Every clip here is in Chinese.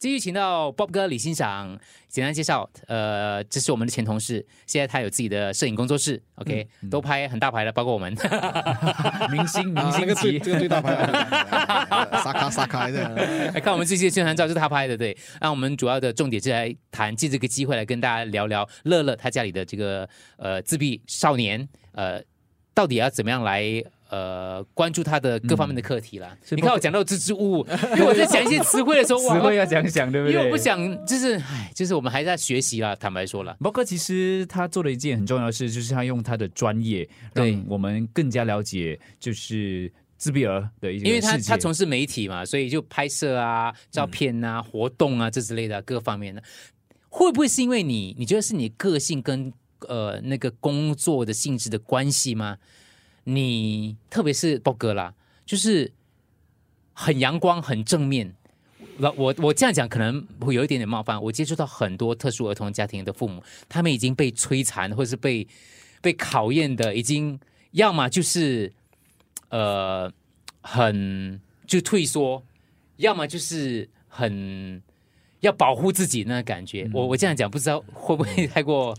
继续请到 Bob 哥李欣赏，简单介绍，呃，这是我们的前同事，现在他有自己的摄影工作室，OK，都拍很大牌的，包括我们。明星明 啊，那星级，这个最大牌，撒卡撒卡的，哎来看我们这些宣传照是他拍的，对。那我们主要的重点是来谈，借这个机会来跟大家聊聊乐乐他家里的这个呃自闭少年，呃，到底要怎么样来呃关注他的各方面的课题啦。是你看我讲到支支吾吾，因为我在讲一些词汇的时候，哇词汇要讲讲，对不对？因为我不想，就是唉，就是我们还在学习啦。坦白说了，包括其实他做了一件很重要的事，就是他用他的专业，让我们更加了解，就是自闭儿的一些因为他他从事媒体嘛，所以就拍摄啊、照片啊、活动啊这之类的各方面的，会不会是因为你你觉得是你个性跟呃那个工作的性质的关系吗？你特别是波哥啦，就是很阳光、很正面。我我我这样讲可能会有一点点冒犯。我接触到很多特殊儿童家庭的父母，他们已经被摧残或者是被被考验的，已经要么就是呃很就退缩，要么就是很要保护自己那感觉。我我这样讲，不知道会不会太过？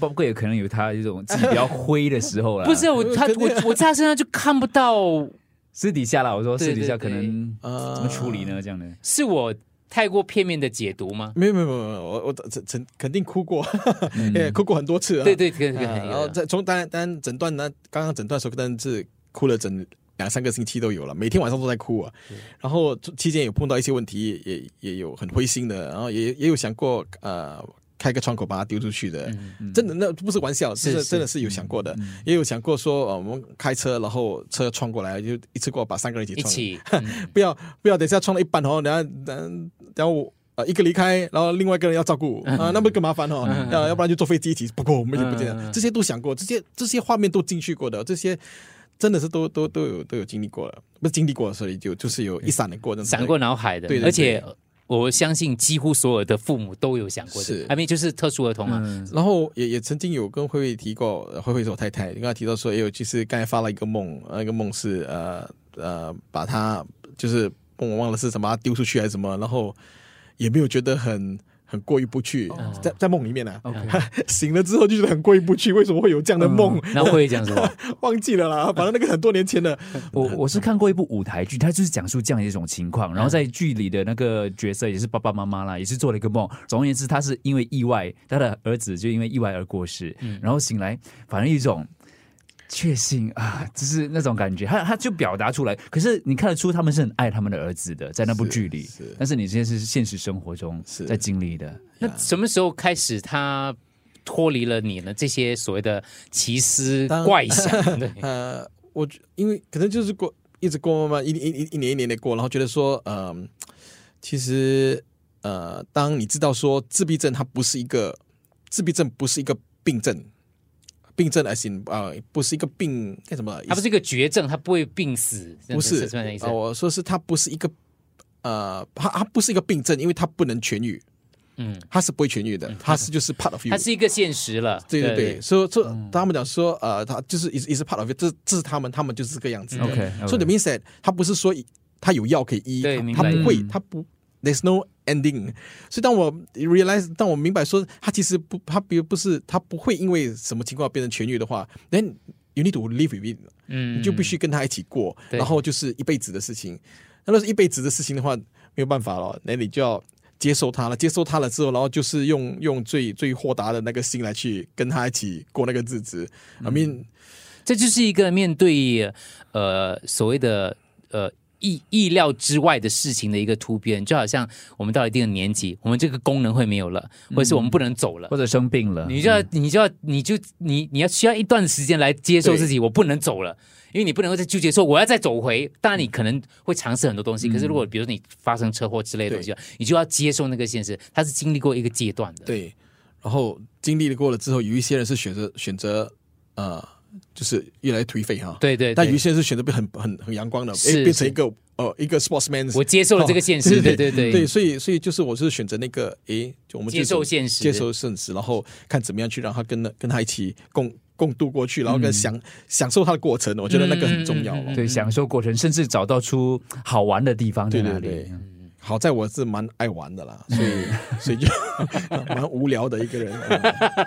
包括也可能有他这种自己比较灰的时候啦。不是我他我 我在他身上就看不到，私底下啦，我说私底下可能呃怎么处理呢？这样的是我太过片面的解读吗？没有没有没有，没有我我肯肯肯定哭过，也哭过很多次啊。对对对然后在从当然当然诊断呢，刚刚诊断的时候，当然是哭了整两三个星期都有了，每天晚上都在哭啊。然后期间有碰到一些问题，也也有很灰心的，然后也也有想过呃开个窗口把它丢出去的，真的那不是玩笑，是真的是有想过的，也有想过说呃我们开车然后车撞过来就一次过把三个人一起 不要不要等一下撞了一半哦，然后然然后我。呃，一个离开，然后另外一个人要照顾。啊，那么更麻烦哦。要要不然就坐飞机一起。不过我们也不这样，这些都想过，这些这些画面都进去过的，这些真的是都都都有都有经历过了，不是经历过，所以就就是有一闪而过的闪过脑海的，对对对。而且我相信几乎所有的父母都有想过的是，还没就是特殊儿童啊，嗯。然后也也曾经有跟慧慧提过，呃慧慧是我太太，跟她提到说，也有，其实刚才发了一个梦，呃那个梦是呃呃，把他就是梦我忘了是什么，她丢出去还是什么，然后也没有觉得很很过意不去，在在梦里面呢、啊，醒了之后就觉得很过意不去，为什么会有这样的梦？那会讲什么，忘记了啦，反正那个很多年前的，我我是看过一部舞台剧，它就是讲述这样一种情况，然后在剧里的那个角色也是爸爸妈妈啦，也是做了一个梦。总而言之，他是因为意外，他的儿子就因为意外而过世，然后醒来，反正一种。确信啊，就是那种感觉，他他就表达出来。可是你看得出他们是很爱他们的儿子的，在那部剧里。是但是你这些是现实生活中是在经历的。那什么时候开始他脱离了你呢？这些所谓的奇思怪想，对，呃，我觉因为可能就是过一直过慢慢一一一一年一年的过，然后觉得说，嗯、其实呃，当你知道说自闭症它不是一个自闭症不是一个病症，病症 as in 啊、不是一个病干什么？他不是一个绝症，它不会病死，不是。我说是它不是一个呃，它它不是一个病症，因为它不能痊愈，嗯，它是不会痊愈的，它是就是 part of you，它是一个现实了，对对对，所以说他们讲说，呃，它就是 is is a part of 这这是他们，他们就是这个样子的。OK，所以 the means that 他不是说他有药可以医，他不会嗯，他不，there's no ending。所以当我 realize，当我明白说他其实不，他比如不是他不会因为什么情况变成痊愈的话，then you need to live with it，嗯你就必须跟他一起过，然后就是一辈子的事情。那如果是一辈子的事情的话，没有办法了，那你就要。接受他了，接受他了之后，然后就是用用最最豁达的那个心来去跟他一起过那个日子。I mean，这就是一个面对呃所谓的呃意意料之外的事情的一个突变，就好像我们到了一定的年纪，我们这个功能会没有了，或者是我们不能走了。或者生病了，你就要，你就要，你就你你要需要一段时间来接受自己，我不能走了，因为你不能够再纠结说我要再走回。当然，你可能会尝试很多东西，可是如果比如说你发生车祸之类的东西，你就要接受那个现实，它是经历过一个阶段的。对，然后经历过了之后，有一些人是选择选择呃就是越来越颓废哈。对对对但有一些人是选择变很很很阳光的，是诶变成一个呃一个 sportsman。我接受了这个现实哦 对对对对，所以所以就是我是选择那个诶，就我们接受现实接受现实，然后看怎么样去让他跟跟他一起共共度过去，然后跟享、享受他的过程，我觉得那个很重要了。对，享受过程，甚至找到出好玩的地方在哪里。对对对，好在我是蛮爱玩的啦，所以 所以就 蛮无聊的一个人。嗯